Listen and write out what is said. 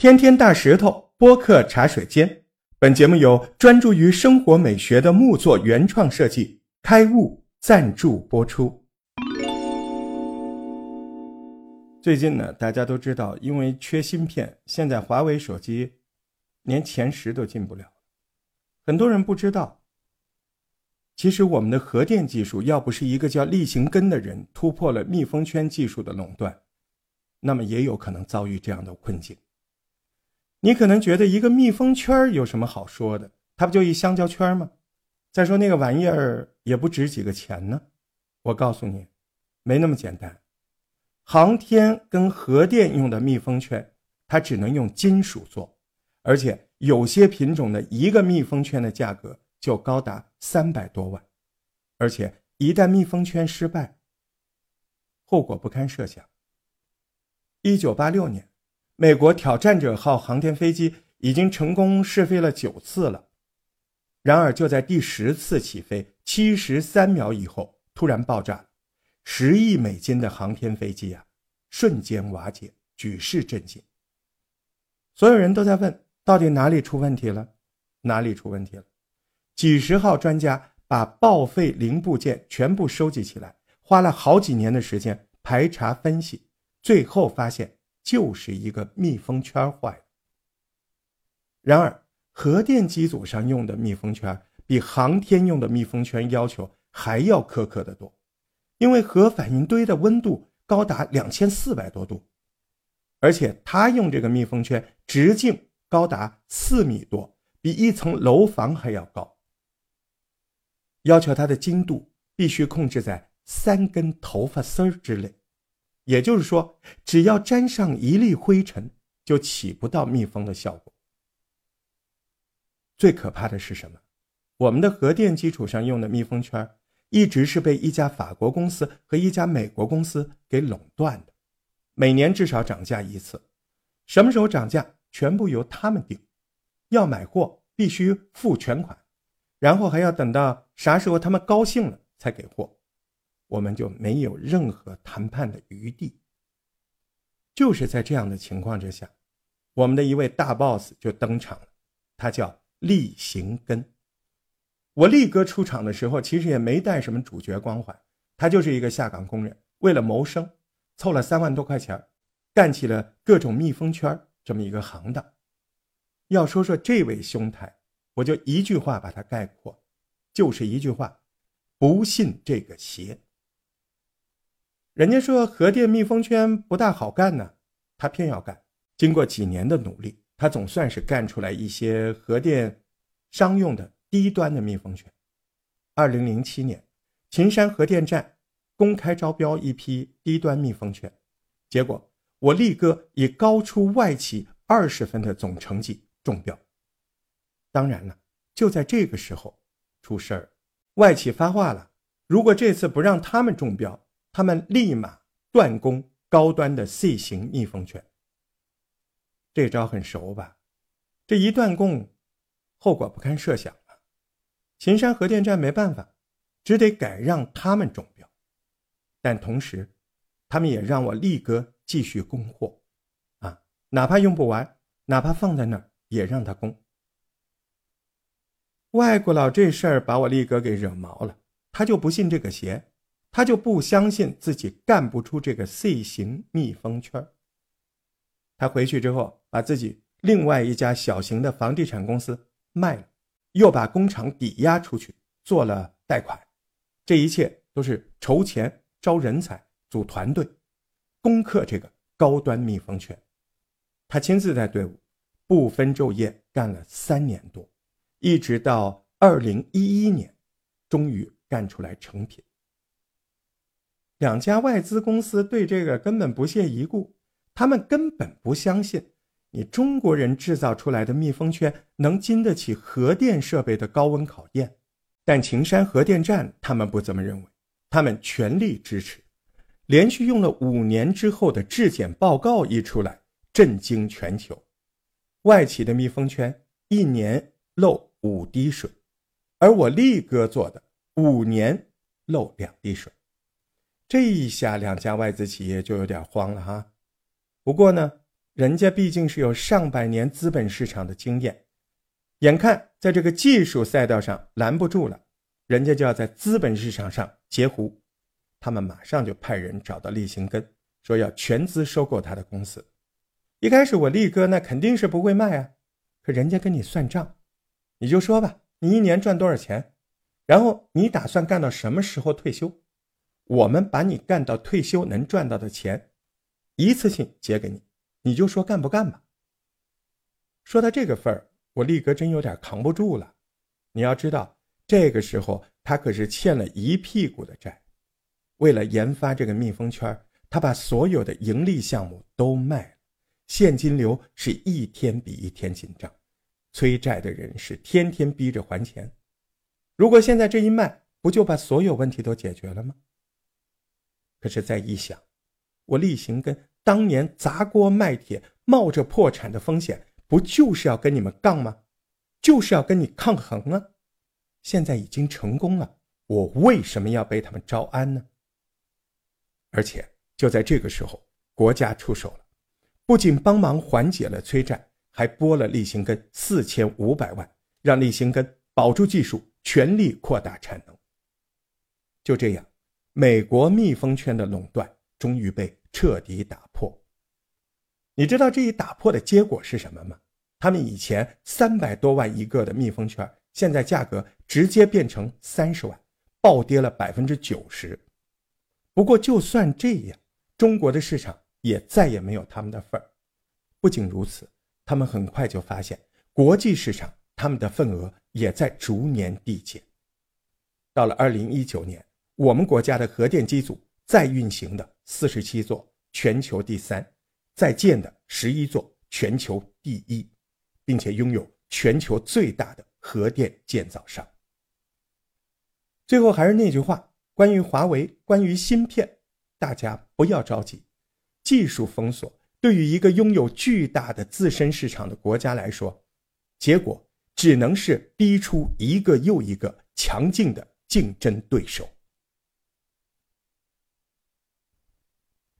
天天大石头播客茶水间，本节目由专注于生活美学的木作原创设计开悟赞助播出。最近呢，大家都知道，因为缺芯片，现在华为手机连前十都进不了。很多人不知道，其实我们的核电技术要不是一个叫厉行根的人突破了密封圈技术的垄断，那么也有可能遭遇这样的困境。你可能觉得一个密封圈有什么好说的？它不就一香蕉圈吗？再说那个玩意儿也不值几个钱呢。我告诉你，没那么简单。航天跟核电用的密封圈，它只能用金属做，而且有些品种的一个密封圈的价格就高达三百多万，而且一旦密封圈失败，后果不堪设想。一九八六年。美国挑战者号航天飞机已经成功试飞了九次了，然而就在第十次起飞七十三秒以后，突然爆炸，十亿美金的航天飞机啊，瞬间瓦解，举世震惊。所有人都在问，到底哪里出问题了？哪里出问题了？几十号专家把报废零部件全部收集起来，花了好几年的时间排查分析，最后发现。就是一个密封圈坏了。然而，核电机组上用的密封圈比航天用的密封圈要求还要苛刻的多，因为核反应堆的温度高达两千四百多度，而且它用这个密封圈直径高达四米多，比一层楼房还要高。要求它的精度必须控制在三根头发丝儿之内。也就是说，只要沾上一粒灰尘，就起不到密封的效果。最可怕的是什么？我们的核电基础上用的密封圈，一直是被一家法国公司和一家美国公司给垄断的，每年至少涨价一次。什么时候涨价，全部由他们定。要买货必须付全款，然后还要等到啥时候他们高兴了才给货。我们就没有任何谈判的余地。就是在这样的情况之下，我们的一位大 boss 就登场了，他叫厉行根。我力哥出场的时候，其实也没带什么主角光环，他就是一个下岗工人，为了谋生，凑了三万多块钱，干起了各种密封圈这么一个行当。要说说这位兄台，我就一句话把他概括，就是一句话：不信这个邪。人家说核电密封圈不大好干呢，他偏要干。经过几年的努力，他总算是干出来一些核电商用的低端的密封圈。二零零七年，秦山核电站公开招标一批低端密封圈，结果我力哥以高出外企二十分的总成绩中标。当然了，就在这个时候出事儿，外企发话了，如果这次不让他们中标。他们立马断供高端的 C 型密封圈。这招很熟吧？这一断供，后果不堪设想啊！秦山核电站没办法，只得改让他们中标，但同时，他们也让我力哥继续供货，啊，哪怕用不完，哪怕放在那儿，也让他供。外国佬这事儿把我力哥给惹毛了，他就不信这个邪。他就不相信自己干不出这个 C 型密封圈。他回去之后，把自己另外一家小型的房地产公司卖了，又把工厂抵押出去做了贷款。这一切都是筹钱、招人才、组团队、攻克这个高端密封圈。他亲自带队伍，不分昼夜干了三年多，一直到二零一一年，终于干出来成品。两家外资公司对这个根本不屑一顾，他们根本不相信你中国人制造出来的密封圈能经得起核电设备的高温考验。但秦山核电站他们不这么认为，他们全力支持。连续用了五年之后的质检报告一出来，震惊全球。外企的密封圈一年漏五滴水，而我力哥做的五年漏两滴水。这一下，两家外资企业就有点慌了哈。不过呢，人家毕竟是有上百年资本市场的经验，眼看在这个技术赛道上拦不住了，人家就要在资本市场上截胡，他们马上就派人找到利辛根，说要全资收购他的公司。一开始我力哥那肯定是不会卖啊，可人家跟你算账，你就说吧，你一年赚多少钱，然后你打算干到什么时候退休，我们把你干到退休能赚到的钱，一次性结给你。你就说干不干吧。说到这个份儿，我力哥真有点扛不住了。你要知道，这个时候他可是欠了一屁股的债。为了研发这个密封圈，他把所有的盈利项目都卖了，现金流是一天比一天紧张，催债的人是天天逼着还钱。如果现在这一卖，不就把所有问题都解决了吗？可是再一想，我例行跟。当年砸锅卖铁，冒着破产的风险，不就是要跟你们杠吗？就是要跟你抗衡啊！现在已经成功了，我为什么要被他们招安呢？而且就在这个时候，国家出手了，不仅帮忙缓解了催债，还拨了立行根四千五百万，让立行根保住技术，全力扩大产能。就这样，美国密封圈的垄断终于被。彻底打破。你知道这一打破的结果是什么吗？他们以前三百多万一个的密封圈，现在价格直接变成三十万，暴跌了百分之九十。不过就算这样，中国的市场也再也没有他们的份儿。不仅如此，他们很快就发现国际市场他们的份额也在逐年递减。到了二零一九年，我们国家的核电机组。在运行的四十七座，全球第三；在建的十一座，全球第一，并且拥有全球最大的核电建造商。最后还是那句话，关于华为，关于芯片，大家不要着急。技术封锁对于一个拥有巨大的自身市场的国家来说，结果只能是逼出一个又一个强劲的竞争对手。